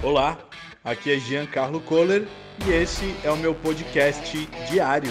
Olá, aqui é Giancarlo Kohler e esse é o meu podcast diário.